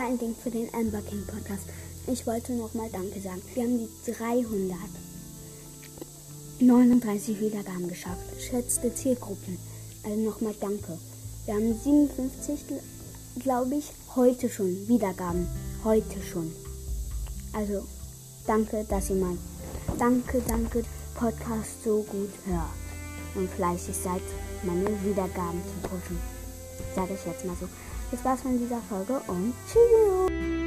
kein Ding für den Amber King Podcast. Ich wollte nochmal Danke sagen. Wir haben die 339 Wiedergaben geschafft. Schätzte Zielgruppen. Also nochmal Danke. Wir haben 57, glaube ich, heute schon Wiedergaben. Heute schon. Also danke, dass ihr mein Danke, danke Podcast so gut hört und fleißig seid, meine Wiedergaben zu pushen. Sage ich jetzt mal so. Das war's von dieser Folge und tschüss.